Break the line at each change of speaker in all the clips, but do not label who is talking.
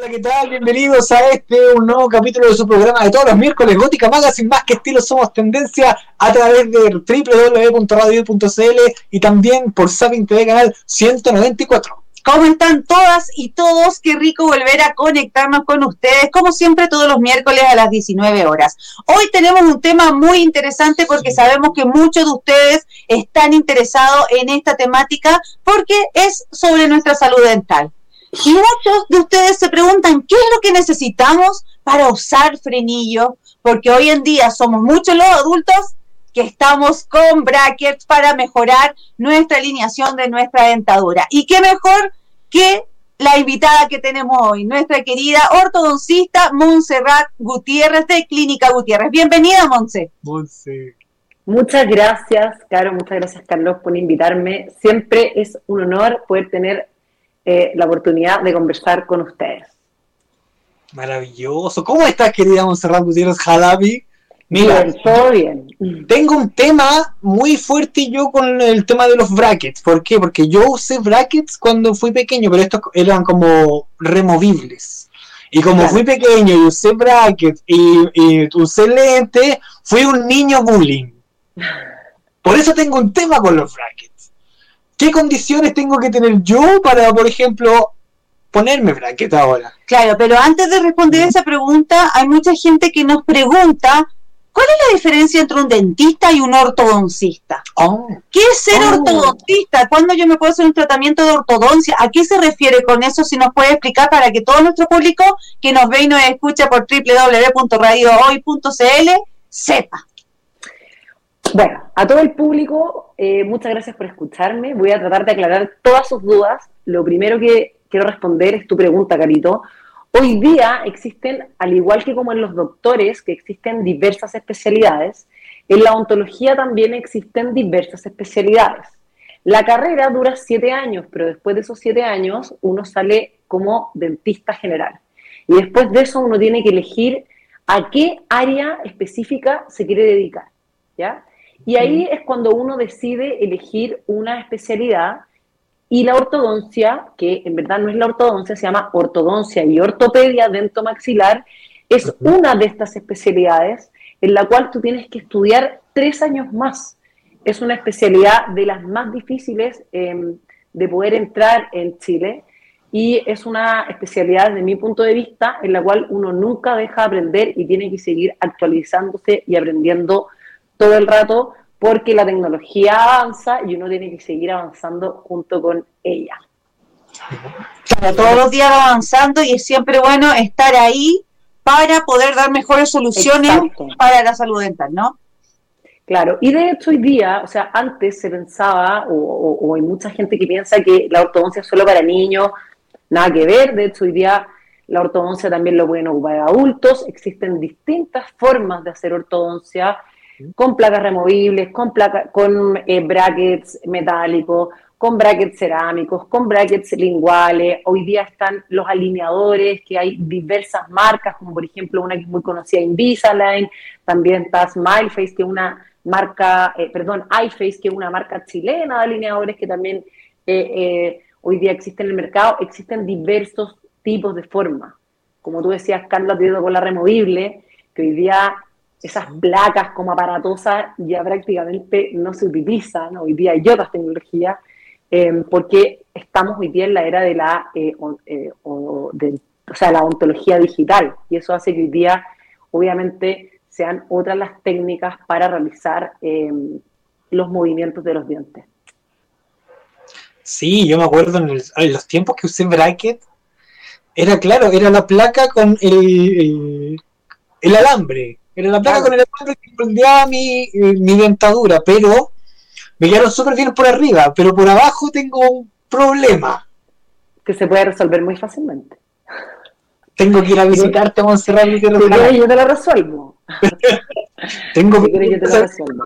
Hola, ¿qué tal? Bienvenidos a este un nuevo capítulo de su programa de todos los miércoles, Gótica Magazine, más que estilo somos tendencia a través de www.radio.cl y también por Sapin TV canal 194.
¿Cómo están todas y todos? Qué rico volver a conectarnos con ustedes, como siempre todos los miércoles a las 19 horas. Hoy tenemos un tema muy interesante porque sabemos que muchos de ustedes están interesados en esta temática porque es sobre nuestra salud dental. Y muchos de ustedes se preguntan, ¿qué es lo que necesitamos para usar frenillo? Porque hoy en día somos muchos los adultos que estamos con brackets para mejorar nuestra alineación de nuestra dentadura. Y qué mejor que la invitada que tenemos hoy, nuestra querida ortodoncista Montserrat Gutiérrez de Clínica Gutiérrez. Bienvenida, Monse.
Monse. Muchas gracias, Caro, muchas gracias, Carlos, por invitarme. Siempre es un honor poder tener eh, la oportunidad de conversar con ustedes.
Maravilloso. ¿Cómo estás, querida Monserrat Gutiérrez Jalabi?
Mira, todo bien.
Tengo un tema muy fuerte yo con el tema de los brackets. ¿Por qué? Porque yo usé brackets cuando fui pequeño, pero estos eran como removibles. Y como fui pequeño y usé brackets y, y usé lentes, fui un niño bullying. Por eso tengo un tema con los brackets. ¿Qué condiciones tengo que tener yo para, por ejemplo, ponerme bracket ahora?
Claro, pero antes de responder esa pregunta, hay mucha gente que nos pregunta ¿Cuál es la diferencia entre un dentista y un ortodoncista? Oh. ¿Qué es ser oh. ortodoncista? ¿Cuándo yo me puedo hacer un tratamiento de ortodoncia? ¿A qué se refiere con eso? Si nos puede explicar para que todo nuestro público que nos ve y nos escucha por www.radiohoy.cl sepa.
Bueno, a todo el público, eh, muchas gracias por escucharme. Voy a tratar de aclarar todas sus dudas. Lo primero que quiero responder es tu pregunta, Carito. Hoy día existen, al igual que como en los doctores, que existen diversas especialidades, en la ontología también existen diversas especialidades. La carrera dura siete años, pero después de esos siete años uno sale como dentista general. Y después de eso uno tiene que elegir a qué área específica se quiere dedicar. ¿ya? Y ahí es cuando uno decide elegir una especialidad y la ortodoncia, que en verdad no es la ortodoncia, se llama ortodoncia y ortopedia dentomaxilar, es una de estas especialidades en la cual tú tienes que estudiar tres años más. Es una especialidad de las más difíciles em, de poder entrar en Chile y es una especialidad, desde mi punto de vista, en la cual uno nunca deja de aprender y tiene que seguir actualizándose y aprendiendo todo el rato porque la tecnología avanza y uno tiene que seguir avanzando junto con ella.
todos los días avanzando y es siempre bueno estar ahí para poder dar mejores soluciones para la salud dental, ¿no?
Claro, y de hecho hoy día, o sea, antes se pensaba, o, hay mucha gente que piensa que la ortodoncia es solo para niños, nada que ver, de hecho hoy día la ortodoncia también lo pueden ocupar adultos, existen distintas formas de hacer ortodoncia, con placas removibles, con, con eh, brackets metálicos, con brackets cerámicos, con brackets linguales. Hoy día están los alineadores, que hay diversas marcas, como por ejemplo una que es muy conocida, Invisalign, también está Smileface, que es una marca, eh, perdón, iFace, que es una marca chilena de alineadores que también eh, hoy día existe en el mercado. Existen diversos tipos de formas. Como tú decías, Carlos, con la removible, que hoy día esas placas como aparatosas ya prácticamente no se utilizan, hoy día hay otras tecnologías, em, porque estamos hoy día en la era de la, eh, eh, o, sea, la ontología digital, y eso hace que hoy día, obviamente, sean otras las técnicas para realizar em, los movimientos de los dientes.
Sí, yo me acuerdo en, los tiempos que usé bracket, era claro, era la placa con el, el alambre, era la placa con el que prendía mi, eh, mi dentadura, pero me quedaron súper bien por arriba, pero por abajo tengo un problema.
Que se puede resolver muy fácilmente.
Tengo que ir a visitarte, Montserrat. Si
quieres, yo te lo resuelvo.
tengo que... yo te lo resuelvo.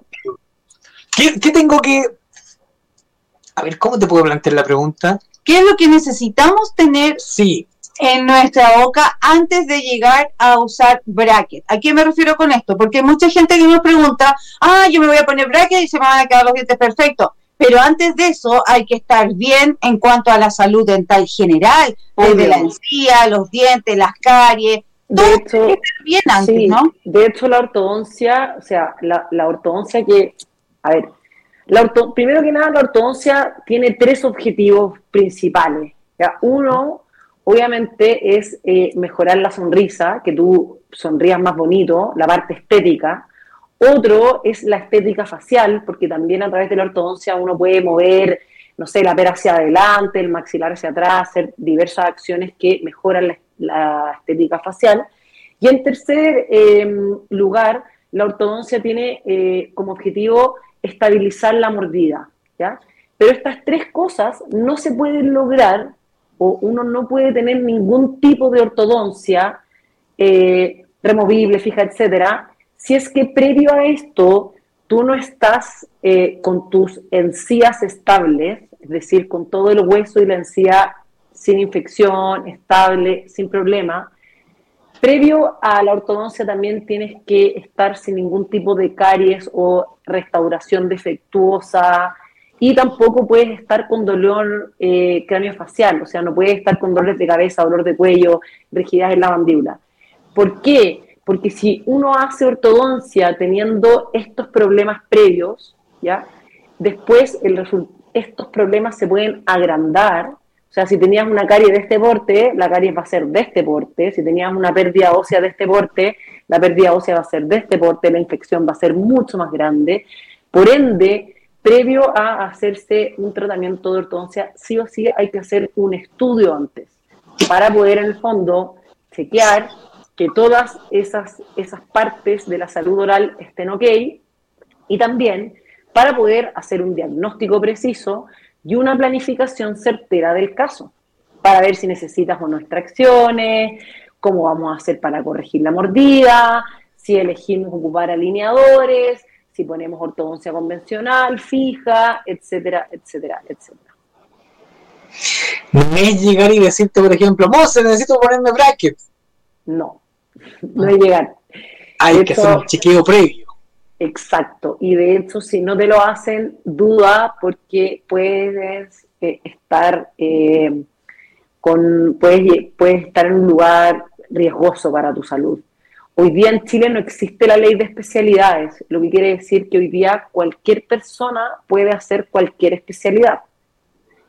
¿Qué, ¿Qué tengo que...? A ver, ¿cómo te puedo plantear la pregunta?
¿Qué es lo que necesitamos tener
sí
en nuestra boca antes de llegar a usar bracket. ¿A qué me refiero con esto? Porque hay mucha gente que nos pregunta, ah, yo me voy a poner bracket y se me van a quedar los dientes perfectos. pero antes de eso hay que estar bien en cuanto a la salud dental general, desde la encía, los dientes, las caries,
de hecho, bien antes, ¿no? De hecho, la ortodoncia, o sea, la, la ortodoncia que, a ver, la primero que nada, la ortodoncia tiene tres objetivos principales. ¿ya? Uno, obviamente, es eh, mejorar la sonrisa, que tú sonrías más bonito, la parte estética. Otro es la estética facial, porque también a través de la ortodoncia uno puede mover, no sé, la pera hacia adelante, el maxilar hacia atrás, hacer diversas acciones que mejoran la, estética facial. Y en tercer em, lugar, la ortodoncia tiene eh, como objetivo estabilizar la mordida, ¿ya? Pero estas tres cosas no se pueden lograr o uno no puede tener ningún tipo de ortodoncia eh, removible, fija, etcétera, si es que previo a esto tú no estás eh, con tus encías estables, es decir, con todo el hueso y la encía sin infección, estable, sin problema. Previo a la ortodoncia también tienes que estar sin ningún tipo de caries o restauración defectuosa y tampoco puedes estar con dolor eh, craneofacial, o sea, no puedes estar con dolores de cabeza, dolor de cuello, rigidez en la mandíbula. ¿Por qué? Porque si uno hace ortodoncia teniendo estos problemas previos, ¿ya? después estos problemas se pueden agrandar o sea, si tenías una carie de este porte, la carie va a ser de este porte. Si tenías una pérdida ósea de este porte, la pérdida ósea va a ser de este porte, la infección va a ser mucho más grande. Por ende, previo a hacerse un tratamiento de ortodoncia, sí o sí hay que hacer un estudio antes para poder en el fondo chequear que todas esas, esas partes de la salud oral estén ok y también para poder hacer un diagnóstico preciso y una planificación certera del caso para ver si necesitas o no extracciones, cómo vamos a hacer para corregir la mordida, si elegimos ocupar alineadores, si ponemos ortodoncia convencional, fija, etcétera, etcétera, etcétera.
No es llegar y decirte, por ejemplo, Mose, necesito ponerme brackets.
No, no es llegar.
Hay que hacer un chequeo previo.
Exacto, y de hecho si no te lo hacen, duda porque puedes eh, estar eh, con, puedes, puedes estar en un lugar riesgoso para tu salud. Hoy día en Chile no existe la ley de especialidades, lo que quiere decir que hoy día cualquier persona puede hacer cualquier especialidad.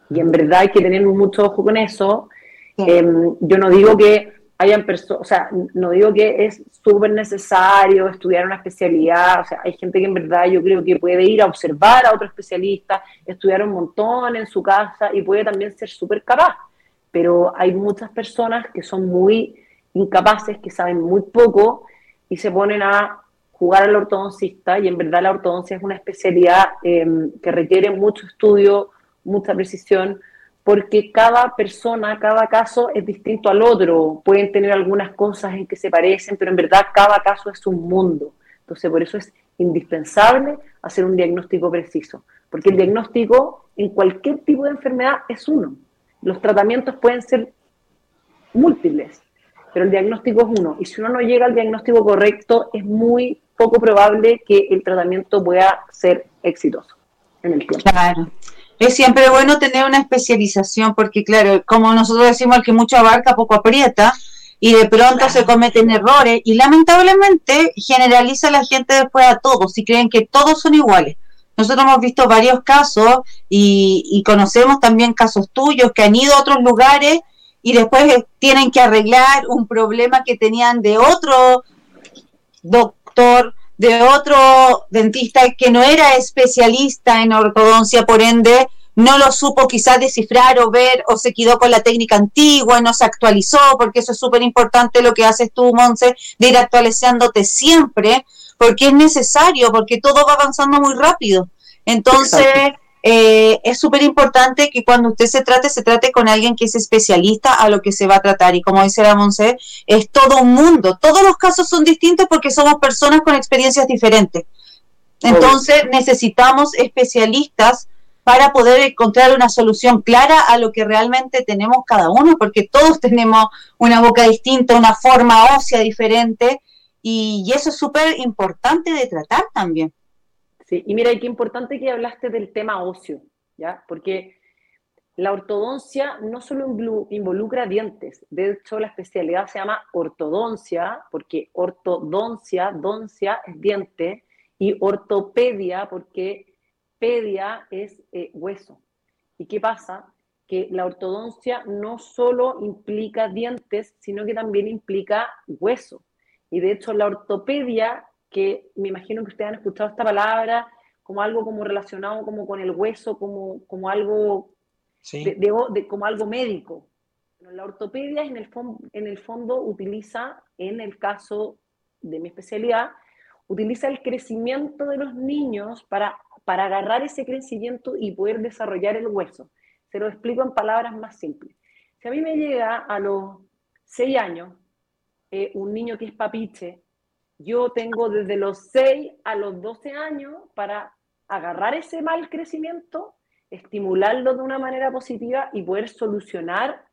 Y en verdad hay que tener mucho ojo con eso. Em, yo no digo que hayan personas, o sea, no digo que es súper necesario estudiar una especialidad, o sea, hay gente que en verdad yo creo que puede ir a observar a otro especialista, estudiar un montón en su casa y puede también ser súper capaz, pero hay muchas personas que son muy incapaces, que saben muy poco y se ponen a jugar al ortodoncista y en verdad la ortodoncia es una especialidad em, que requiere mucho estudio, mucha precisión, porque cada persona, cada caso es distinto al otro. Pueden tener algunas cosas en que se parecen, pero en verdad cada caso es un mundo. Entonces, por eso es indispensable hacer un diagnóstico preciso, porque el diagnóstico en cualquier tipo de enfermedad es uno. Los tratamientos pueden ser múltiples, pero el diagnóstico es uno. Y si uno no llega al diagnóstico correcto, es muy poco probable que el tratamiento pueda ser exitoso en el tiempo.
Claro. Es siempre bueno tener una especialización porque, claro, como nosotros decimos, el que mucho abarca, poco aprieta y de pronto se cometen errores y lamentablemente generaliza la gente después a todos y creen que todos son iguales. Nosotros hemos visto varios casos y, y conocemos también casos tuyos que han ido a otros lugares y después tienen que arreglar un problema que tenían de otro doctor de otro dentista que no era especialista en ortodoncia, por ende no lo supo quizás descifrar o ver o se quedó con la técnica antigua, no se actualizó, porque eso es súper importante lo que haces tú, Monse, de ir actualizándote siempre, porque es necesario, porque todo va avanzando muy rápido. Entonces, eh, es súper importante que cuando usted se trate, se trate con alguien que es especialista a lo que se va a tratar. Y como dice la Monse, es todo un mundo. Todos los casos son distintos porque somos personas con experiencias diferentes. Entonces necesitamos especialistas para poder encontrar una solución clara a lo que realmente tenemos cada uno, porque todos tenemos una boca distinta, una forma ósea diferente, y, y eso es súper importante de tratar también.
Sí, y mira, qué importante que hablaste del tema ocio, ¿ya? Porque la ortodoncia no solo involucra dientes, de hecho la especialidad se llama ortodoncia, porque ortodoncia, doncia es diente, y ortopedia, porque pedia es eh, hueso. ¿Y qué pasa? Que la ortodoncia no solo implica dientes, sino que también implica hueso. Y de hecho la ortopedia, que me imagino que ustedes han escuchado esta palabra como algo como relacionado como con el hueso, como, como algo de, como algo médico. la ortopedia en el, en el fondo utiliza, en el caso de mi especialidad, utiliza el crecimiento de los niños para, para agarrar ese crecimiento y poder desarrollar el hueso. Se lo explico en palabras más simples. Si a mí me llega a los 6 años eh, un niño que es papiche, yo tengo desde los 6 a los 12 años para agarrar ese mal crecimiento estimularlo de una manera positiva y poder solucionar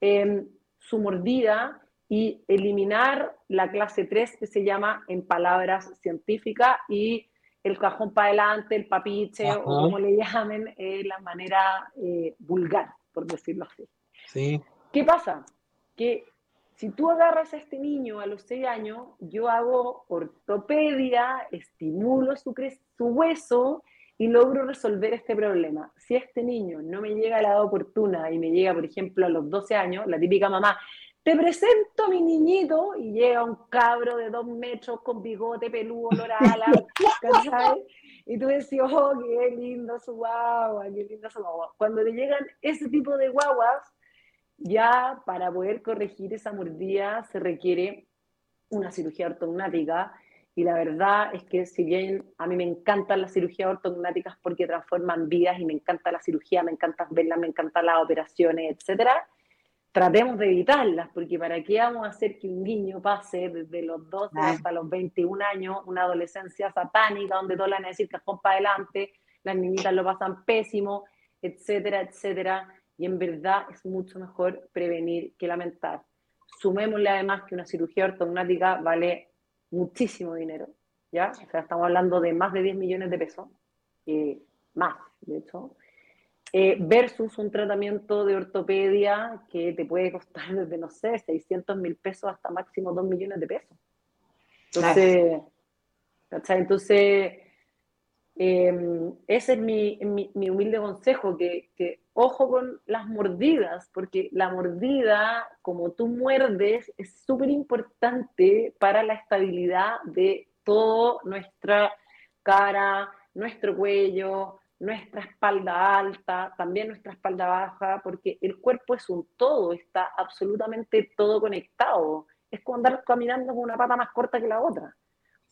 em, su mordida y eliminar la clase 3 que se llama en palabras científicas y el cajón para adelante, el papiche o como le llamen, eh, la manera eh, vulgar, por decirlo así.
Sí.
¿Qué pasa? Que si tú agarras a este niño a los 6 años, yo hago ortopedia, estimulo su, su hueso y logro resolver este problema. Si este niño no me llega a la edad oportuna y me llega, por ejemplo, a los 12 años, la típica mamá, te presento a mi niñito y llega un cabro de dos metros con bigote, peludo, loral, ¿cachai? Y tú decís, oh, qué lindo su guagua, qué linda su guagua. Cuando te llegan ese tipo de guaguas, ya para poder corregir esa mordida se requiere una cirugía ortognática y la verdad es que si bien a mí me encantan las cirugías ortognáticas porque transforman vidas y me encanta la cirugía, me encanta verlas, me encantan las operaciones, etcétera, tratemos de evitarlas, porque ¿para qué vamos a hacer que un niño pase desde los 12 hasta los 21 años una adolescencia satánica donde todos le van a decir cajón para adelante, las niñitas lo pasan pésimo, etcétera, etcétera? Y en verdad es mucho mejor prevenir que lamentar. Sumémosle además que una cirugía ortognática vale muchísimo dinero, ¿ya? O sea, estamos hablando de más de 10 millones de pesos, eh, más, de hecho, eh, versus un tratamiento de ortopedia que te puede costar desde, no sé, 600 mil pesos hasta máximo 2 millones de pesos. Entonces, Entonces, em, ese es mi, mi, humilde consejo, que, ojo con las mordidas, porque la mordida, como tú muerdes, es súper importante para la estabilidad de toda nuestra cara, nuestro cuello, nuestra espalda alta, también nuestra espalda baja, porque el cuerpo es un todo, está absolutamente todo conectado. Es como andar caminando con una pata más corta que la otra.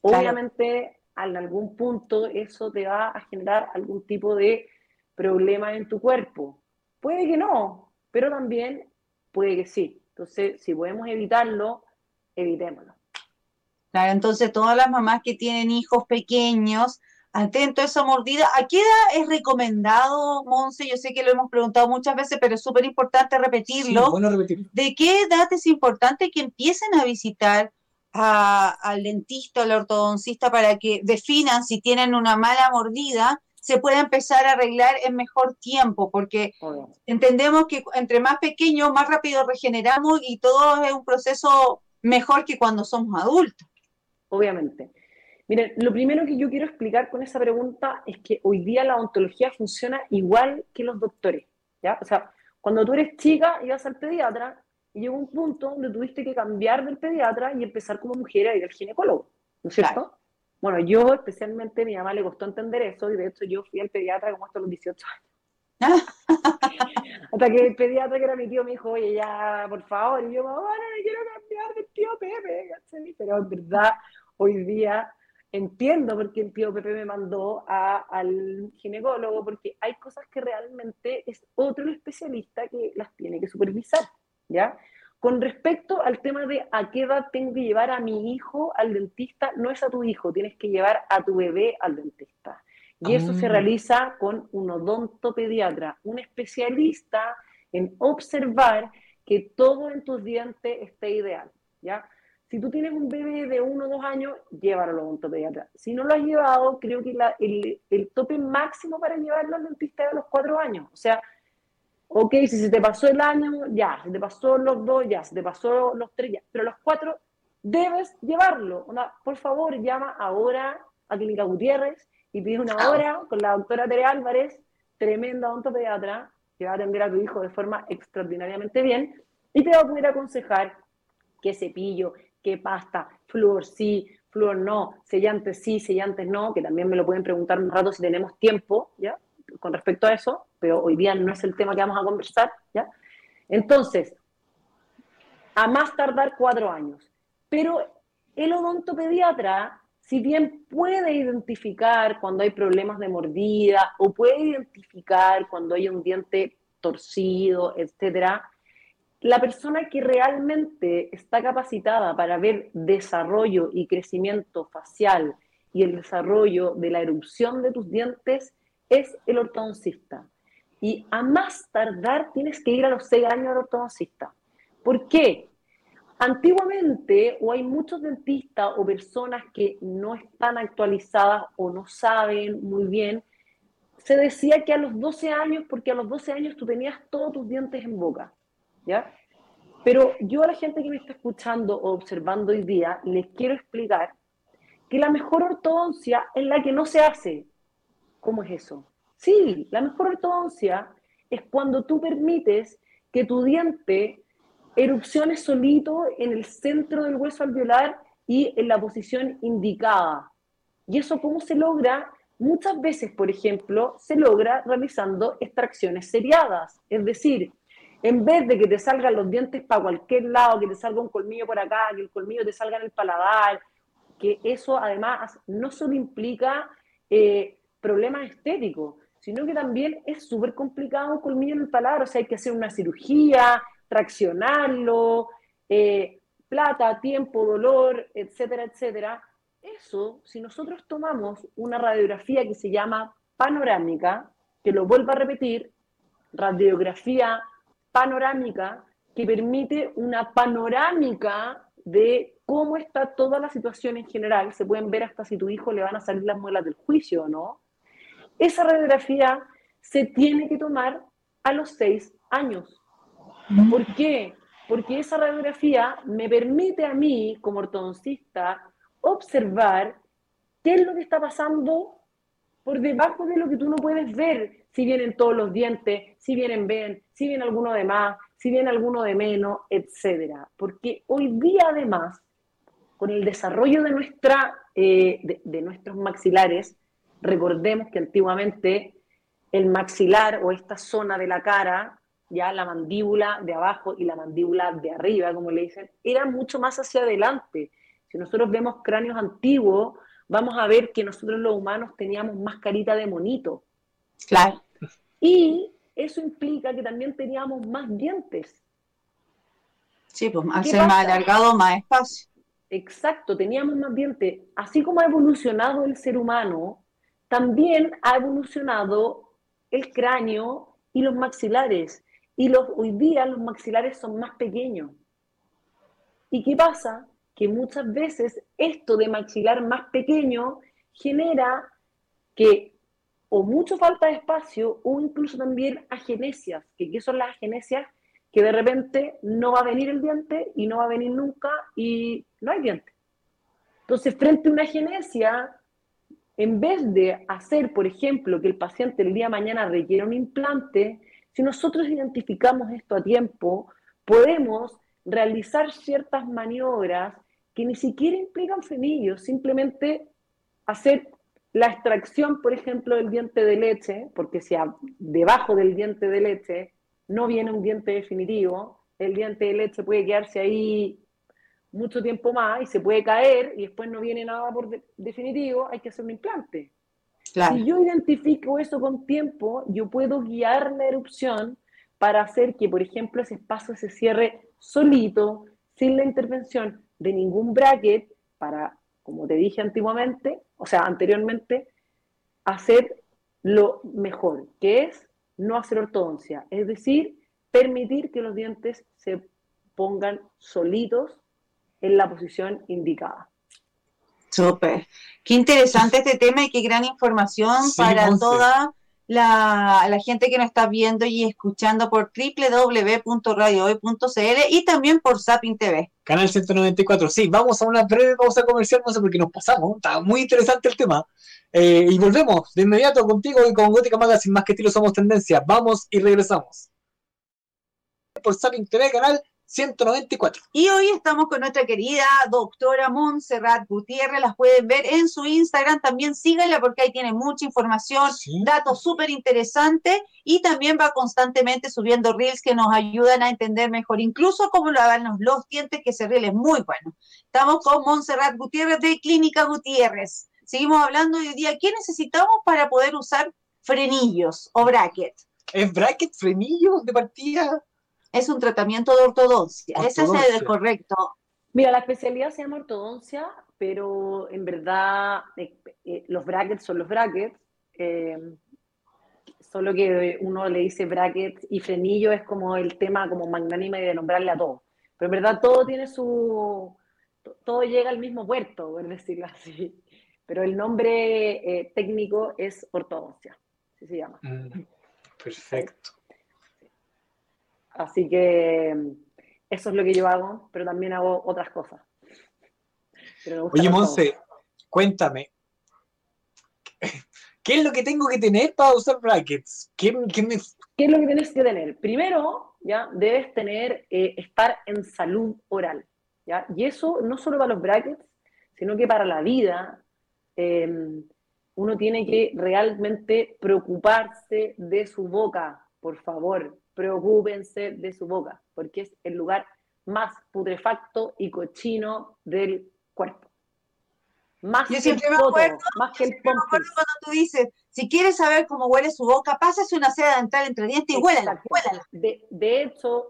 Obviamente, en algún punto eso te va a generar algún tipo de problema en tu cuerpo. Puede que no, pero también puede que sí. Entonces, si podemos evitarlo, evitémoslo.
Claro, entonces todas las mamás que tienen hijos pequeños, atento a esa mordida. ¿A qué edad es recomendado, Monse? Yo sé que lo hemos preguntado muchas veces, pero es súper importante repetirlo.
bueno repetirlo.
¿De qué edad es importante que empiecen a visitar al dentista o al ortodoncista para que definan si tienen una mala mordida se pueda empezar a arreglar en mejor tiempo, porque entendemos que entre más pequeños, más rápido regeneramos y todo es un proceso mejor que cuando somos adultos.
Obviamente. Miren, lo primero que yo quiero explicar con esa pregunta es que hoy día la odontología funciona igual que los doctores, ¿ya? O sea, cuando tú eres chica y vas al pediatra y llegó un punto donde tuviste que cambiar del pediatra y empezar como mujer a ir al ginecólogo, ¿no es cierto? Bueno, yo especialmente, mi mamá le costó entender eso y de hecho yo fui al pediatra como hasta los 18 años. hasta que el pediatra que era mi tío me dijo, oye, ya, por favor, y yo, mamá, no me quiero cambiar del tío Pepe, Pero en verdad, hoy día entiendo por qué el tío Pepe me mandó al ginecólogo, porque hay cosas que realmente es otro especialista que las tiene que supervisar, ¿ya? Con respecto al tema de a qué edad tengo que llevar a mi hijo al dentista, no es a tu hijo, tienes que llevar a tu bebé al dentista. Y eso se ah. realiza con un odontopediatra, un especialista en observar que todo en tus dientes esté ideal, ¿ya? si tú tienes un bebé de uno o dos años, llévalo al odontopediatra. Si no lo has llevado, creo que el, el, tope máximo para llevarlo al dentista es a los cuatro años. O sea, ok, si se te pasó el año, ya, si te pasó los dos, ya, si te pasó los tres, ya, pero los cuatro debes llevarlo. por favor, llama ahora a Clínica Gutiérrez y pide una hora con la doctora Tere Álvarez, tremenda odontopediatra, que va a atender a tu hijo de forma extraordinariamente bien y te va a poder aconsejar qué cepillo, qué pasta, flúor sí, flúor no, sellantes sí, sellantes no, que también me lo pueden preguntar un rato si tenemos tiempo, ¿ya? Con respecto a eso, pero hoy día no es el tema que vamos a conversar, ¿ya? Entonces, a más tardar cuatro años. Pero el odontopediatra, si bien puede identificar cuando hay problemas de mordida o puede identificar cuando hay un diente torcido, etcétera, la persona que realmente está capacitada para ver desarrollo y crecimiento facial y el desarrollo de la erupción de tus dientes es el ortodoncista. Y a más tardar tienes que ir a los 6 años al ortodoncista. ¿Por qué? Antiguamente, o hay muchos dentistas o personas que no están actualizadas o no saben muy bien, se decía que a los 12 años, porque a los 12 años tú tenías todos tus dientes en boca, ¿ya? Pero yo a la gente que me está escuchando o observando hoy día, les quiero explicar que la mejor ortodoncia es la que no se hace. ¿Cómo es eso? Sí, la mejor ortodoncia es cuando tú permites que tu diente erupciones solito en el centro del hueso alveolar y en la posición indicada. ¿Y eso cómo se logra? Muchas veces, por ejemplo, se logra realizando extracciones seriadas, es decir, en vez de que te salgan los dientes para cualquier lado, que te salga un colmillo por acá, que el colmillo te salga en el paladar, que eso además no solo implica eh, problemas estéticos, sino que también es súper complicado un en el paladar, o sea, hay que hacer una cirugía, traccionarlo, eh, plata, tiempo, dolor, etcétera, etcétera. Eso, si nosotros tomamos una radiografía que se llama panorámica, que lo vuelvo a repetir, radiografía panorámica, que permite una panorámica de cómo está toda la situación en general. Se pueden ver hasta si tu hijo le van a salir las muelas del juicio o no. Esa radiografía se tiene que tomar a los seis años. ¿Por qué? Porque esa radiografía me permite a mí, como ortodoncista, observar qué es lo que está pasando por debajo de lo que tú no puedes ver, si vienen todos los dientes, si vienen bien, si viene alguno de más, si viene alguno de menos, etcétera. Porque hoy día, además, con el desarrollo de, nuestra, eh, de nuestros maxilares, recordemos que antiguamente el maxilar o esta zona de la cara ya la mandíbula de abajo y la mandíbula de arriba, como le dicen, era mucho más hacia adelante. Si nosotros vemos cráneos antiguos, vamos a ver que nosotros los humanos teníamos más carita de monito.
Claro.
Y eso implica que también teníamos más dientes.
Sí, pues al ser más alargado, más espacio.
Exacto, teníamos más dientes. Así como ha evolucionado el ser humano, también ha evolucionado el cráneo y los maxilares. Y los, hoy día los maxilares son más pequeños. ¿Y qué pasa? Que muchas veces esto de maxilar más pequeño genera que o mucho falta de espacio o incluso también agenesias. ¿Que ¿Qué son las agenesias? Que de repente no va a venir el diente y no va a venir nunca y no hay diente. Entonces, frente a una agenesia, en vez de hacer, por ejemplo, que el paciente el día de mañana requiera un implante, si nosotros identificamos esto a tiempo, podemos realizar ciertas maniobras que ni siquiera implican frenillos, simplemente hacer la extracción, por ejemplo, del diente de leche, porque si debajo del diente de leche no viene un diente definitivo, el diente de leche puede quedarse ahí mucho tiempo más y se puede caer y después no viene nada por definitivo, hay que hacer un implante. Si yo identifico eso con tiempo, yo puedo guiar la erupción para hacer que, por ejemplo, ese espacio se cierre solito, sin la intervención de ningún bracket, para, como te dije antiguamente, o sea, anteriormente, hacer lo mejor, que es no hacer ortodoncia, es decir, permitir que los dientes se pongan solitos en la posición indicada.
Súper. Qué interesante este tema y qué gran información para toda la, gente que nos está viendo y escuchando por www.radiohoy.cl y también por Zapping TV.
Canal 194. Sí, vamos a una breve pausa comercial, no sé por qué nos pasamos. Está muy interesante el tema. Eh, y volvemos de inmediato contigo y con Gótica Magazine, más que estilo somos tendencia. Vamos y regresamos. Por Zapping TV, canal 194.
Y hoy estamos con nuestra querida doctora Montserrat Gutiérrez. Las pueden ver en su Instagram. También síganla porque ahí tiene mucha información, datos súper interesantes y también va constantemente subiendo reels que nos ayudan a entender mejor, incluso cómo lavarnos los dientes, que ese reel es muy bueno. Estamos con Montserrat Gutiérrez de Clínica Gutiérrez. Seguimos hablando hoy día. ¿Qué necesitamos para poder usar frenillos o bracket?
¿Es bracket, frenillos de partida?
Es un tratamiento de ortodoncia. Ese es el correcto.
Mira, la especialidad se llama ortodoncia, pero en verdad eh, eh, los brackets son los brackets. Eh, solo que uno le dice brackets y frenillo es como el tema como magnánima de nombrarle a todo. Pero en verdad todo tiene su... Todo llega al mismo puerto, por decirlo así. Pero el nombre técnico es ortodoncia, así se llama. Mm,
perfecto.
Así que eso es lo que yo hago, pero también hago otras cosas.
Oye, Monse, cuéntame. ¿Qué es lo que tengo que tener para usar brackets? ¿Qué,
qué, es lo que tienes que tener? Primero, ya debes tener, eh, estar en salud oral. ¿ya? Y eso no solo para los brackets, sino que para la vida. Em, uno tiene que realmente preocuparse de su boca, por favor preocúpense de su boca, porque es el lugar más putrefacto y cochino del cuerpo.
Más que el más que el cuando tú dices, si quieres saber cómo huele su boca, pásase una seda dental entre dientes y huélala,
De, de hecho,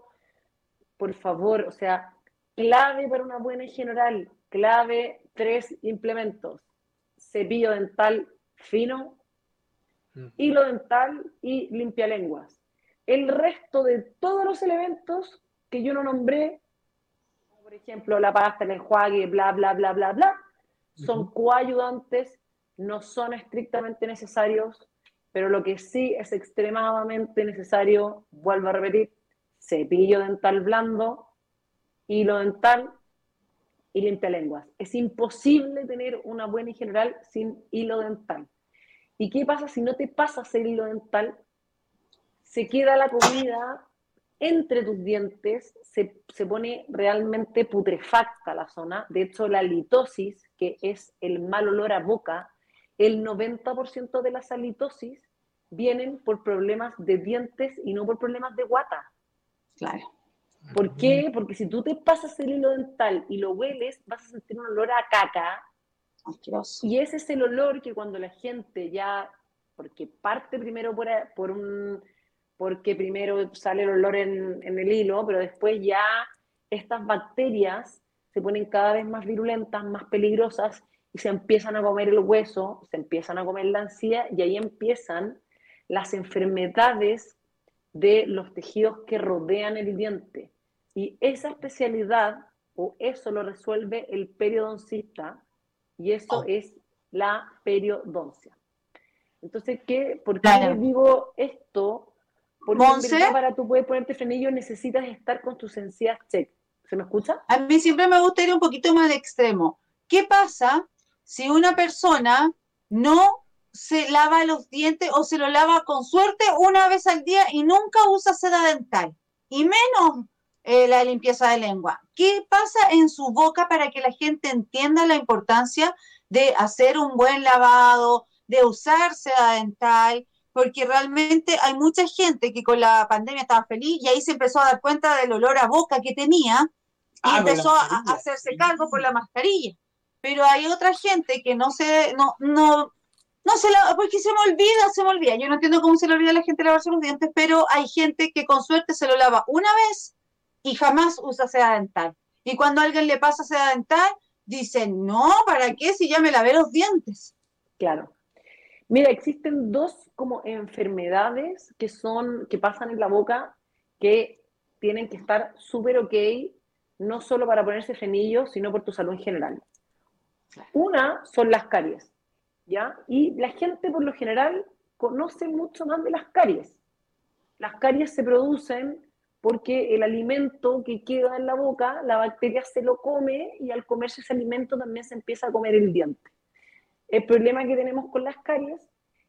por favor, o sea, clave para una buena higiene oral, clave tres implementos. Cepillo dental fino, hilo dental y limpia lenguas el resto de todos los elementos que yo no nombré, por ejemplo la pasta, el enjuague, bla, bla, bla, bla, bla, son coayudantes, no son estrictamente necesarios, pero lo que sí es extremadamente necesario, vuelvo a repetir, cepillo dental blando, hilo dental y limpia lenguas. Es imposible tener una buena higiene general sin hilo dental. ¿Y qué pasa si no te pasas el hilo dental? Se queda la comida entre tus dientes, se, pone realmente putrefacta la zona. De hecho, la litosis, que es el mal olor a boca, el 90% de las halitosis vienen por problemas de dientes y no por problemas de guata.
Claro.
¿Por qué? Porque si tú te pasas el hilo dental y lo hueles, vas a sentir un olor a caca. Y ese es el olor que cuando la gente ya, porque parte primero por, por un porque primero sale el olor en, el hilo, pero después ya estas bacterias se ponen cada vez más virulentas, más peligrosas y se empiezan a comer el hueso, se empiezan a comer la encía y ahí empiezan las enfermedades de los tejidos que rodean el diente. Y esa especialidad o eso lo resuelve el periodoncista y eso oh. es la periodoncia. Entonces, ¿qué, ¿por qué les digo esto? Porque para tú poder ponerte frenillo necesitas estar con tus encías check. ¿Se me escucha?
A mí siempre me gusta ir un poquito más de extremo. ¿Qué pasa si una persona no se lava los dientes o se lo lava con suerte una vez al día y nunca usa seda dental? Y menos eh, la limpieza de lengua. ¿Qué pasa en su boca para que la gente entienda la importancia de hacer un buen lavado, de usar seda dental? Porque realmente hay mucha gente que con la pandemia estaba feliz y ahí se empezó a dar cuenta del olor a boca que tenía y ah, empezó a, hacerse cargo por la mascarilla. Pero hay otra gente que no se, no, no, no se la, porque se me olvida, se me olvida. Yo no entiendo cómo se le olvida a la gente lavarse los dientes, pero hay gente que con suerte se lo lava una vez y jamás usa seda dental. Y cuando a alguien le pasa seda dental, dicen, no, ¿para qué si ya me lavé los dientes?
Claro. Mira, existen dos como enfermedades que son, que pasan en la boca, que tienen que estar súper ok no solo para ponerse frenillos, sino por tu salud en general. Una son las caries, ¿ya? Y la gente por lo general conoce mucho más de las caries. Las caries se producen porque el alimento que queda en la boca, la bacteria se lo come y al comerse ese alimento también se empieza a comer el diente. El problema que tenemos con las caries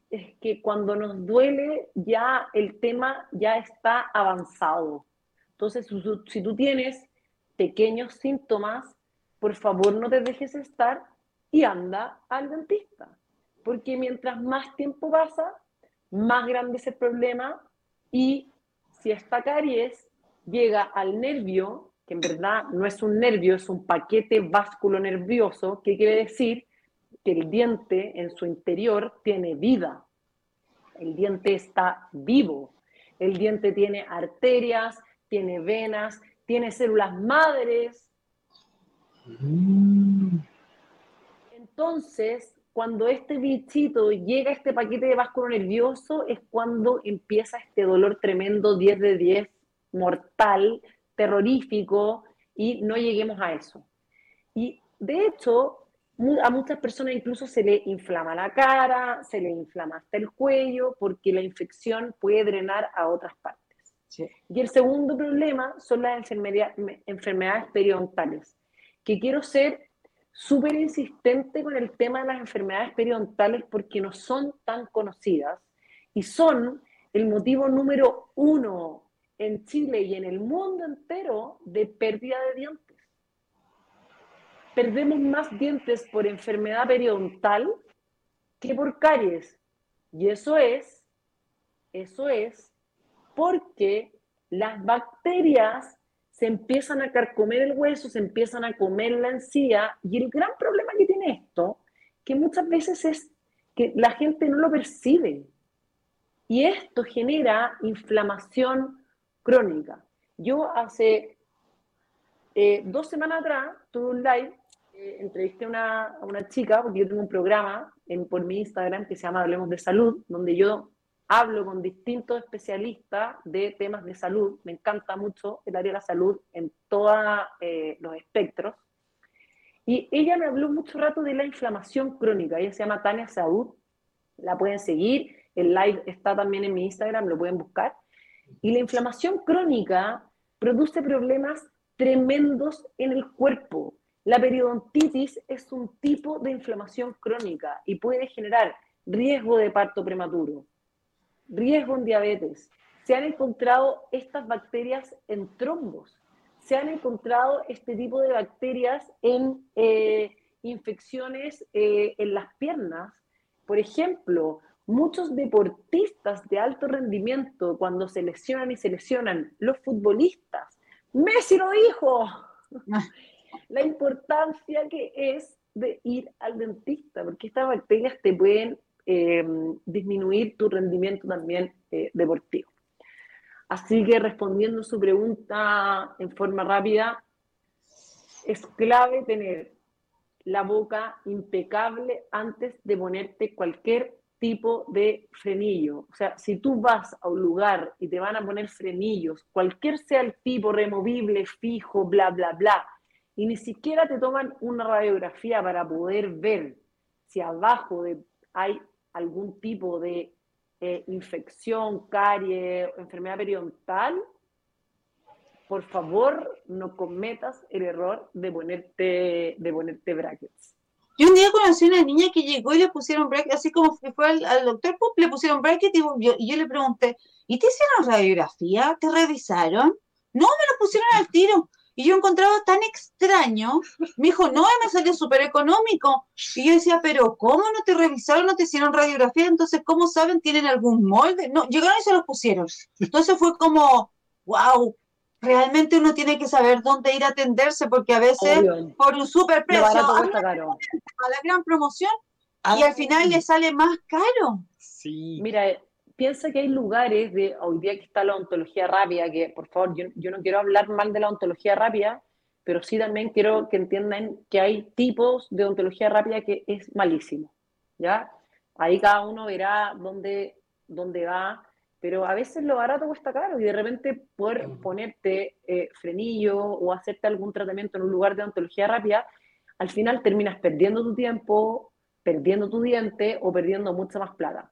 es que cuando nos duele ya el tema ya está avanzado. Entonces, si tú tienes pequeños síntomas, por favor no te dejes estar y anda al dentista. Porque mientras más tiempo pasa, más grande es el problema y si esta caries llega al nervio, que en verdad no es un nervio, es un paquete vásculo nervioso, ¿qué quiere decir? El diente en su interior tiene vida. El diente está vivo. El diente tiene arterias, tiene venas, tiene células madres. Entonces, cuando este bichito llega a este paquete de vásculo nervioso, es cuando empieza este dolor tremendo 10 de 10, mortal, terrorífico, y no lleguemos a eso. Y de hecho, a muchas personas incluso se le inflama la cara, se le inflama hasta el cuello, porque la infección puede drenar a otras partes. Y el segundo problema son las enfermedades periodontales, que quiero ser súper insistente con el tema de las enfermedades periodontales porque no son tan conocidas y son el motivo número uno en Chile y en el mundo entero de pérdida de dientes. Perdemos más dientes por enfermedad periodontal que por caries. Y eso es, eso es porque las bacterias se empiezan a carcomer el hueso, se empiezan a comer la encía, y el gran problema que tiene esto, que muchas veces es que la gente no lo percibe, y esto genera inflamación crónica. Yo hace eh, dos semanas atrás tuve un live, eh, entrevisté a una, chica, porque yo tengo un programa en, por mi Instagram que se llama Hablemos de Salud, donde yo hablo con distintos especialistas de temas de salud, me encanta mucho el área de la salud en todos eh, los espectros, y ella me habló mucho rato de la inflamación crónica, ella se llama Tania Saúd, la pueden seguir, el live está también en mi Instagram, lo pueden buscar, y la inflamación crónica produce problemas tremendos en el cuerpo. La periodontitis es un tipo de inflamación crónica y puede generar riesgo de parto prematuro, riesgo en diabetes. Se han encontrado estas bacterias en trombos. Se han encontrado este tipo de bacterias en eh, infecciones eh, en las piernas. Por ejemplo, muchos deportistas de alto rendimiento, cuando se lesionan y se lesionan, los futbolistas, Messi lo dijo, la importancia que es de ir al dentista, porque estas bacterias te pueden eh, disminuir tu rendimiento también eh, deportivo. Así que respondiendo su pregunta en forma rápida, es clave tener la boca impecable antes de ponerte cualquier tipo de frenillo. O sea, si tú vas a un lugar y te van a poner frenillos, cualquier sea el tipo, removible, fijo, bla, bla, bla, y ni siquiera te toman una radiografía para poder ver si abajo de, hay algún tipo de eh, infección, carie, enfermedad periodontal, por favor no cometas el error de ponerte, de ponerte brackets.
Yo un día conocí a una niña que llegó y le pusieron brackets, así como fue al, doctor Pop, le pusieron brackets y yo, y yo le pregunté, ¿y te hicieron radiografía? ¿Te revisaron? No, me lo pusieron al tiro. Y yo encontraba tan extraño, me dijo, no, me salió súper económico. Y yo decía, pero ¿cómo no te revisaron, no te hicieron radiografía? Entonces, ¿cómo saben? ¿Tienen algún molde? No, llegaron y se los pusieron. Entonces fue como, wow, realmente uno tiene que saber dónde ir a atenderse porque a veces por un súper precio, a, la gran promoción y al final le sale más caro.
Sí. Mira, piensa que hay lugares de, hoy día que está la ontología rápida, que por favor, yo, no quiero hablar mal de la ontología rápida, pero sí también quiero que entiendan que hay tipos de ontología rápida que es malísimo, ¿ya? Ahí cada uno verá dónde, dónde va pero a veces lo barato cuesta caro y de repente poder ponerte eh, frenillo o hacerte algún tratamiento en un lugar de odontología rápida, al final terminas perdiendo tu tiempo, perdiendo tu diente o perdiendo mucha más plata.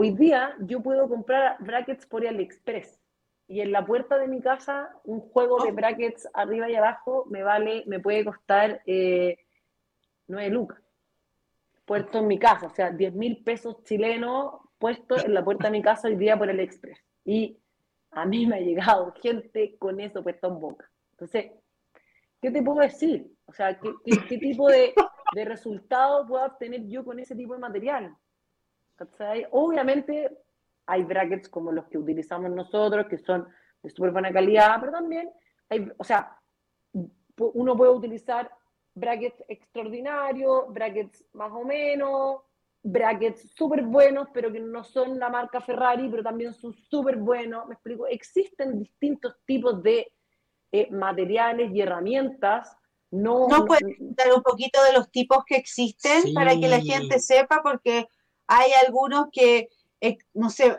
Hoy día yo puedo comprar brackets por AliExpress y en la puerta de mi casa un juego de oh. brackets arriba y abajo me vale, me puede costar eh, 9 lucas. Puesto en mi casa, o sea, 10 mil pesos chilenos puestos en la puerta de mi casa hoy día por el Express. Y a mí me ha llegado gente con eso puesto en boca. Entonces, ¿qué te puedo decir? O sea, ¿qué, tipo de, de, resultado puedo obtener yo con ese tipo de material? Obviamente hay brackets como los que utilizamos nosotros, que son de súper buena calidad, pero también hay, o sea, uno puede utilizar brackets extraordinarios, brackets más o menos, brackets súper buenos, pero que no son la marca Ferrari, pero también son súper buenos. Me explico, existen distintos tipos de eh, materiales y herramientas. No,
¿No puedes dar un poquito de los tipos que existen para que la gente sepa? Porque hay algunos que eh, no sé,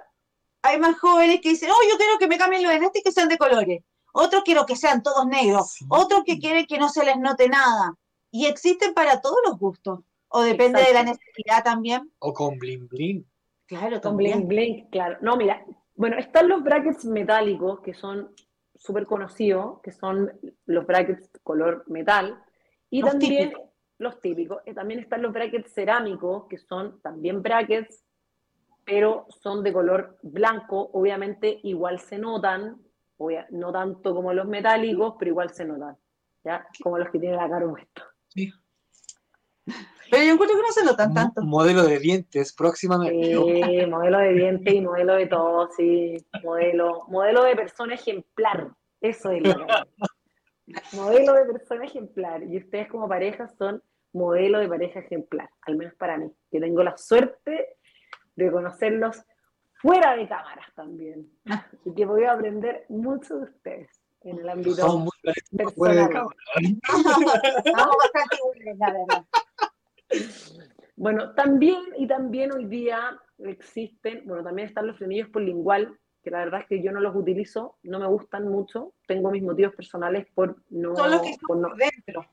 hay más jóvenes que dicen, oh, yo quiero que me cambien los lentes que sean de colores. Otros quiero que sean todos negros. Otros que quieren que no se les note nada. Y existen para todos los gustos. O depende de la necesidad también.
O con bling bling.
Claro, con bling bling, claro. No, mira, bueno, están los brackets metálicos que son súper conocidos, que son los brackets color metal. Y también los típicos. Y también están los brackets cerámicos, que son también brackets pero son de color blanco, obviamente igual se notan, no tanto como los metálicos, pero igual se notan, ¿ya? Como los que tienen la cara puesto. Sí.
Pero yo encuentro que no se notan tanto.
Modelo de dientes, próximamente.
Sí, modelo de dientes y modelo de todo, sí. Modelo, modelo de persona ejemplar. Eso es lo que Modelo de persona ejemplar. Y ustedes como pareja son modelo de pareja ejemplar, al menos para mí. que tengo la suerte de conocerlos fuera de cámaras también. Y que voy a aprender mucho de ustedes en el ámbito Somos muy fuera de cámara. Bueno, también y también hoy día existen, bueno, también están los frenillos por lingual, que la verdad es que yo no los utilizo, no me gustan mucho, tengo mis motivos personales por no...
Son los que están por dentro.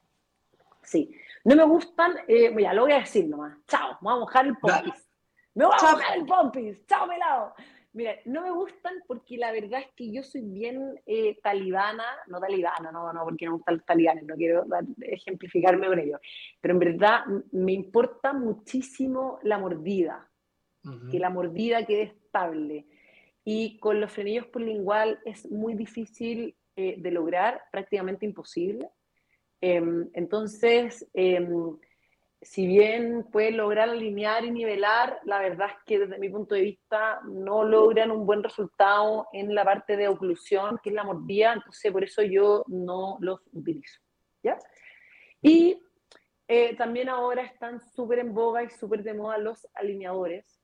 Sí, no me gustan, eh, lo voy a decir nomás, chao, vamos a mojar el popis. Me voy a mojar el pompis, chao pelado. Mira, no me gustan porque la verdad es que yo soy bien eh, talibana, no talibana, no, no, porque no me gustan los talibanes, no quiero ejemplificarme con ellos, pero en verdad me importa muchísimo la mordida, que la mordida quede estable. Y con los frenillos por lingual es muy difícil eh, de lograr, prácticamente imposible. Em, entonces, em, si bien pueden lograr alinear y nivelar, la verdad es que desde mi punto de vista no logran un buen resultado en la parte de oclusión, que es la mordida, entonces por eso yo no los utilizo. ¿ya? Y eh, también ahora están súper en boga y súper de moda los alineadores,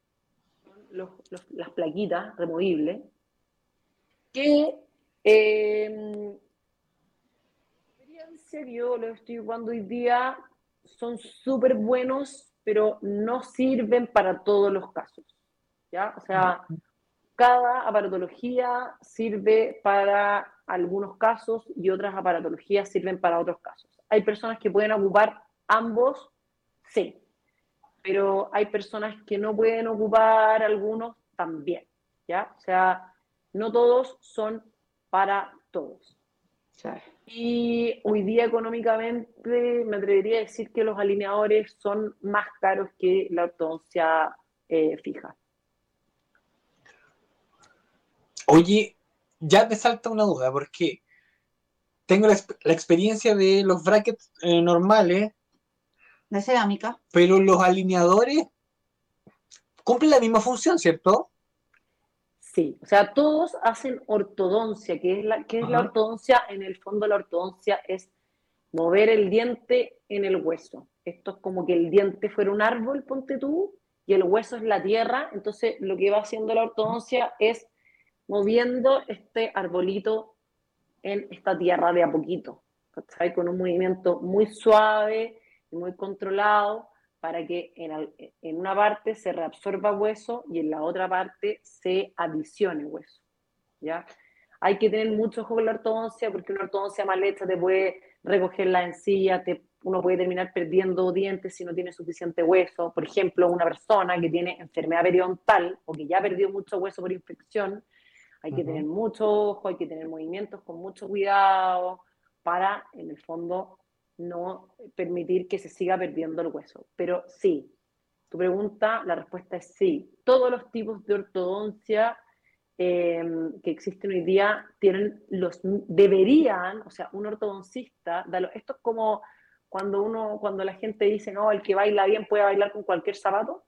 las plaquitas removibles, que eh, experiencia yo lo estoy jugando hoy día son súper buenos, pero no sirven para todos los casos. ¿ya? O sea, cada aparatología sirve para algunos casos y otras aparatologías sirven para otros casos. Hay personas que pueden ocupar ambos, sí, pero hay personas que no pueden ocupar algunos también, ¿ya? O sea, no todos son para todos. Y hoy día económicamente me atrevería a decir que los alineadores son más caros que la ortodoncia eh, fija.
Oye, ya me salta una duda, porque tengo la, experiencia de los brackets eh, normales.
De cerámica.
Pero los alineadores cumplen la misma función, ¿cierto?
Sí, o sea, todos hacen ortodoncia, que es la, que es la ortodoncia, en el fondo la ortodoncia es mover el diente en el hueso. Esto es como que el diente fuera un árbol, ponte tú, y el hueso es la tierra, entonces lo que va haciendo la ortodoncia es moviendo este arbolito en esta tierra de a poquito, Con un movimiento muy suave y muy controlado para que en, una parte se reabsorba hueso y en la otra parte se adicione hueso. ¿ya? Hay que tener mucho ojo con la ortodoncia porque una ortodoncia mal hecha te puede recoger la encía, te, uno puede terminar perdiendo dientes si no tiene suficiente hueso. Por ejemplo, una persona que tiene enfermedad periodontal o que ya perdió mucho hueso por infección, hay que tener mucho ojo, hay que tener movimientos con mucho cuidado para, en el fondo, no permitir que se siga perdiendo el hueso. Pero sí, tu pregunta, la respuesta es sí. Todos los tipos de ortodoncia em, que existen hoy día tienen los deberían, o sea, un ortodoncista, esto es como cuando uno, cuando la gente dice, no, el que baila bien puede bailar con cualquier zapato.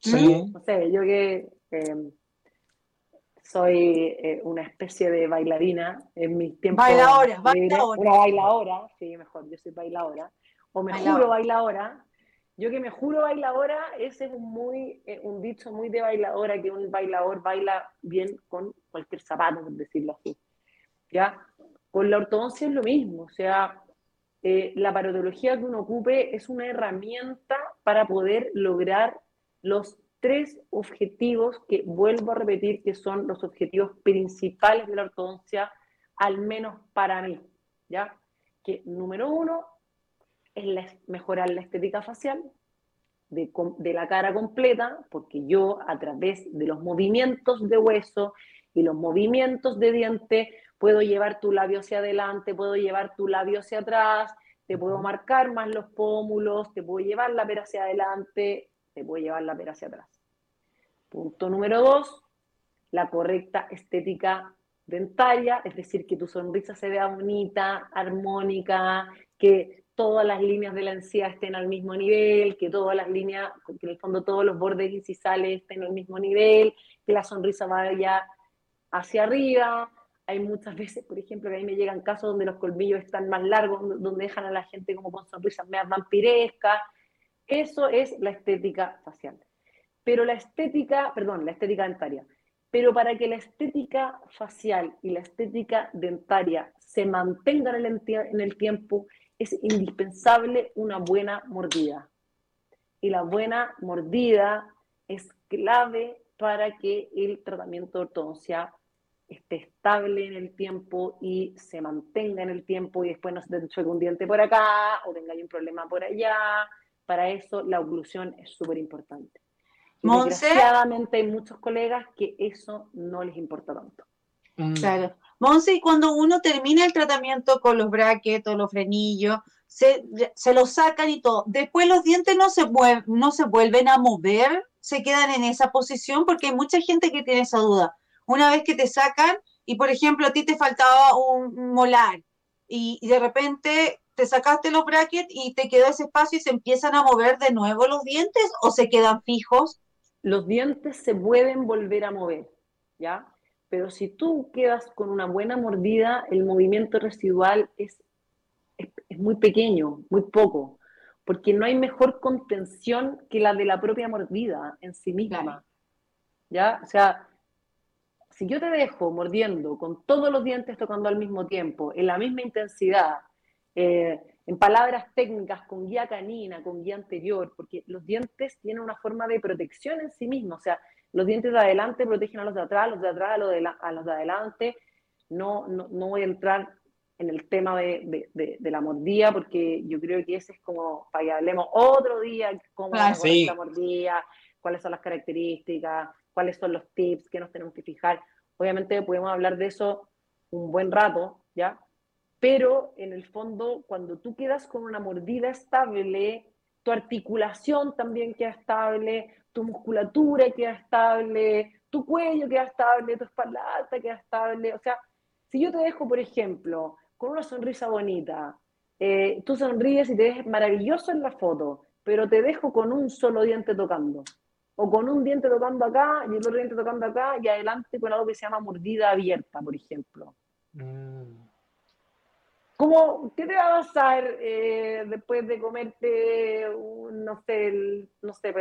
Sí. No sé, yo que em, soy eh, una especie de bailarina en mis tiempos.
Bailadora, bailadora.
Una bailadora, sí, mejor, yo soy bailadora. O me juro bailadora. Yo que me juro bailadora, ese es un, muy, eh, un dicho muy de bailadora, que un bailador baila bien con cualquier zapato, por decirlo así. ¿Ya? Con la ortodoncia es lo mismo, o sea, eh, la parotología que uno ocupe es una herramienta para poder lograr los tres objetivos que vuelvo a repetir que son los objetivos principales de la ortodoncia, al menos para mí, ¿ya? Que número uno es mejorar la estética facial de, de la cara completa, porque yo a través de los movimientos de hueso y los movimientos de diente puedo llevar tu labio hacia adelante, puedo llevar tu labio hacia atrás, te puedo marcar más los pómulos, te puedo llevar la pera hacia adelante, te puede llevar la pera hacia atrás. Punto número dos, la correcta estética dentaria, es decir, que tu sonrisa se vea bonita, armónica, que todas las líneas de la encía estén al mismo nivel, que todas las líneas, que en el fondo todos los bordes incisales estén al mismo nivel, que la sonrisa vaya hacia arriba. Hay muchas veces, por ejemplo, que a mí me llegan casos donde los colmillos están más largos, donde dejan a la gente como con sonrisas más vampirescas. Eso es la estética facial. Pero la estética, perdón, la estética dentaria, pero para que la estética facial y la estética dentaria se mantengan en el, tiempo, es indispensable una buena mordida. Y la buena mordida es clave para que el tratamiento de ortodoncia esté estable en el tiempo y se mantenga en el tiempo y después no se te un diente por acá o tenga un problema por allá. Para eso la oclusión es súper importante. Desgraciadamente hay muchos colegas que eso no les importa tanto.
Mm. Claro. Monse, y cuando uno termina el tratamiento con los brackets o los frenillos, se, se los sacan y todo, después los dientes no se, no se vuelven a mover, se quedan en esa posición, porque hay mucha gente que tiene esa duda. Una vez que te sacan, y por ejemplo a ti te faltaba un molar, y, y de repente te sacaste los brackets y te quedó ese espacio y se empiezan a mover de nuevo los dientes o se quedan fijos
los dientes se pueden volver a mover, ¿ya? Pero si tú quedas con una buena mordida, el movimiento residual es, es, muy pequeño, muy poco, porque no hay mejor contención que la de la propia mordida en sí misma, ¿ya? O sea, si yo te dejo mordiendo con todos los dientes tocando al mismo tiempo, en la misma intensidad, eh, en palabras técnicas, con guía canina, con guía anterior, porque los dientes tienen una forma de protección en sí mismos, o sea, los dientes de adelante protegen a los de atrás, los de atrás a los de, a los de adelante. No, no, no, voy a entrar en el tema de, de, la mordida, porque yo creo que ese es como para que hablemos otro día, cómo es la mordida, cuáles son las características, cuáles son los tips que nos tenemos que fijar. Obviamente podemos hablar de eso un buen rato, ¿ya? Pero en el fondo, cuando tú quedas con una mordida estable, tu articulación también queda estable, tu musculatura queda estable, tu cuello queda estable, tu espalda alta queda estable. O sea, si yo te dejo, por ejemplo, con una sonrisa bonita, eh, tú sonríes y te ves maravilloso en la foto, pero te dejo con un solo diente tocando, o con un diente tocando acá y el otro diente tocando acá, y adelante con algo que se llama mordida abierta, por ejemplo. Mm. ¿Cómo, ¿Qué te va a pasar eh, después de comerte, no sé, no sé,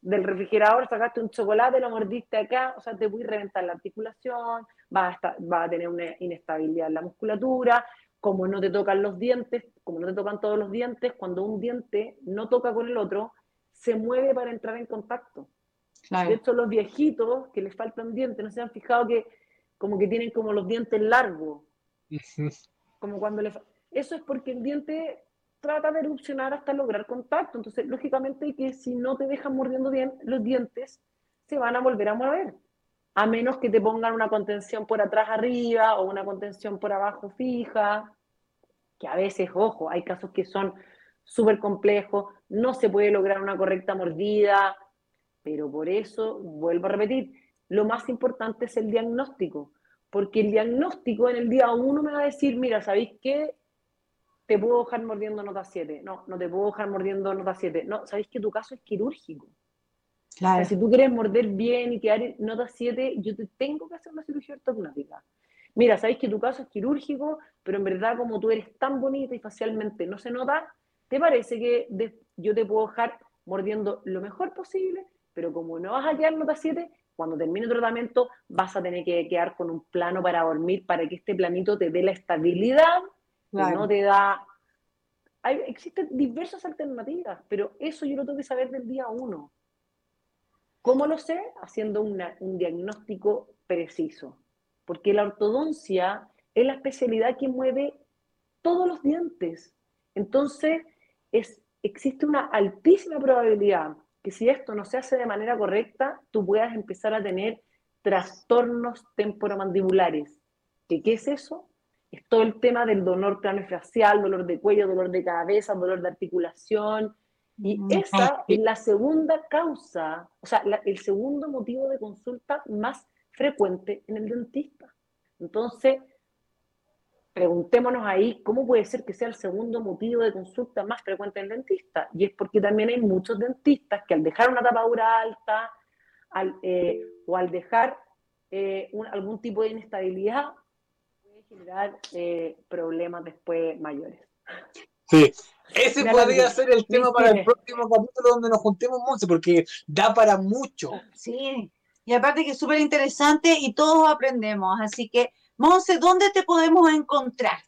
del refrigerador, sacaste un chocolate, lo mordiste acá, o sea, te voy a reventar la articulación, va a, estar, va a tener una inestabilidad en la musculatura, como no te tocan los dientes, como no te tocan todos los dientes, cuando un diente no toca con el otro, se mueve para entrar en contacto. De hecho, los viejitos que les faltan dientes, ¿no se han fijado que como que tienen como los dientes largos? Como cuando le Eso es porque el diente trata de erupcionar hasta lograr contacto. Entonces, lógicamente que si no te dejan mordiendo bien los dientes, se van a volver a mover. A menos que te pongan una contención por atrás arriba o una contención por abajo fija, que a veces, ojo, hay casos que son súper complejos, no se puede lograr una correcta mordida, pero por eso, vuelvo a repetir, lo más importante es el diagnóstico, porque el diagnóstico en el día uno me va a decir, mira, ¿sabéis qué? Te puedo dejar mordiendo nota 7. No, no te puedo dejar mordiendo nota 7. No, ¿sabéis que tu caso es quirúrgico? Claro. si tú quieres morder bien y quedar en nota 7, yo te tengo que hacer una cirugía ortognática. Mira, sabéis que tu caso es quirúrgico, pero en verdad como tú eres tan bonita y facialmente no se nota, ¿te parece que yo te puedo dejar mordiendo lo mejor posible? Pero como no vas a quedar nota 7, cuando termine el tratamiento vas a tener que quedar con un plano para dormir para que este planito te dé la estabilidad no te da... Hay, existen diversas alternativas, pero eso yo lo tengo que saber del día uno. ¿Cómo lo sé? Haciendo un diagnóstico preciso. Porque la ortodoncia es la especialidad que mueve todos los dientes. Entonces, es, existe una altísima probabilidad que si esto no se hace de manera correcta, tú puedas empezar a tener trastornos temporomandibulares. ¿Qué, ¿Qué es eso? Es todo el tema del dolor craneofacial, dolor de cuello, dolor de cabeza, dolor de articulación. Y mm. esa es la segunda causa, o sea, el segundo motivo de consulta más frecuente en el dentista. Entonces, preguntémonos ahí cómo puede ser que sea el segundo motivo de consulta más frecuente en el dentista. Y es porque también hay muchos dentistas que al dejar una tapadura alta eh, o al dejar eh, algún tipo de inestabilidad, puede generar eh, problemas después mayores.
Sí, ese podría ser el tema para el próximo capítulo donde nos juntemos, mucho porque da para mucho.
Sí, y aparte que es súper interesante y todos aprendemos. Así que, Monse, ¿dónde te podemos encontrar?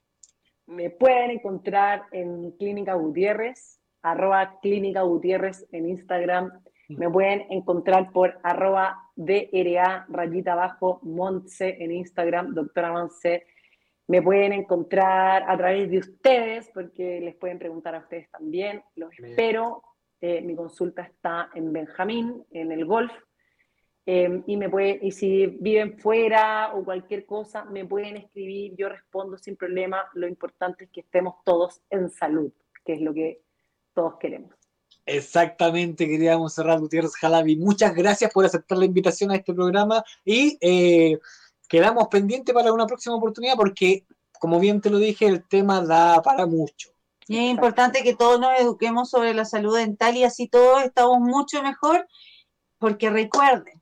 Me pueden encontrar en Clínica Gutiérrez, arroba Clínica Gutiérrez en Instagram. Mm. Me pueden encontrar por arroba DRA rayita abajo Montse en Instagram, doctora Monse. Me pueden encontrar a través de ustedes, porque les pueden preguntar a ustedes también. Los espero. Eh, mi consulta está en Benjamín, en el Golf, Em, y, me puede, y si viven fuera o cualquier cosa, me pueden escribir, yo respondo sin problema. Lo importante es que estemos todos en salud, que es lo que todos queremos.
Exactamente, querida Monserrat Gutiérrez Jalabi. Muchas gracias por aceptar la invitación a este programa y eh, quedamos pendientes para una próxima oportunidad porque, como bien te lo dije, el tema da para mucho.
Y es importante que todos nos eduquemos sobre la salud dental y así todos estamos mucho mejor, porque recuerden,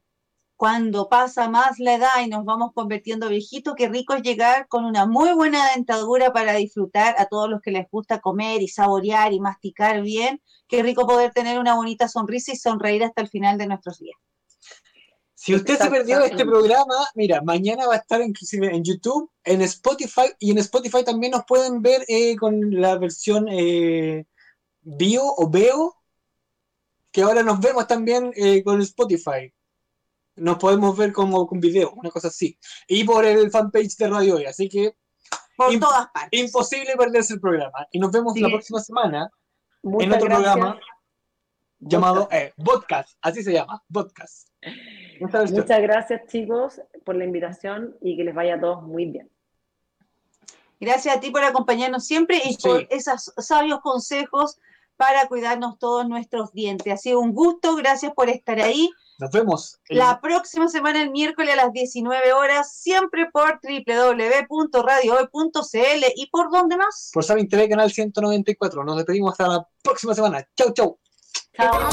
cuando pasa más la edad y nos vamos convirtiendo viejitos, qué rico es llegar con una muy buena dentadura para disfrutar a todos los que les gusta comer y saborear y masticar bien. Qué rico poder tener una bonita sonrisa y sonreír hasta el final de nuestros días.
Si usted se perdió este programa, mira, mañana va a estar inclusive en YouTube, en Spotify, y en Spotify también nos pueden ver eh, con la versión eh, bio o veo, que ahora nos vemos también eh, con Spotify nos podemos ver como con video, una cosa así. Y por el fanpage de Radio Hoy, así que
por todas partes.
imposible perderse el programa. Y nos vemos la próxima semana en otro programa llamado eh, Podcast, así se llama, Podcast.
Muchas, Muchas gracias chicos por la invitación y que les vaya a todos muy bien.
Gracias a ti por acompañarnos siempre y por esos sabios consejos para cuidarnos todos nuestros dientes. Ha sido un gusto, gracias por estar ahí.
Nos vemos.
La próxima semana, el miércoles a las 19 horas, siempre por www.radiohoy.cl y por dónde más.
Por Sabin TV, canal 194. Nos despedimos hasta la próxima semana. Chau, chau. Chao.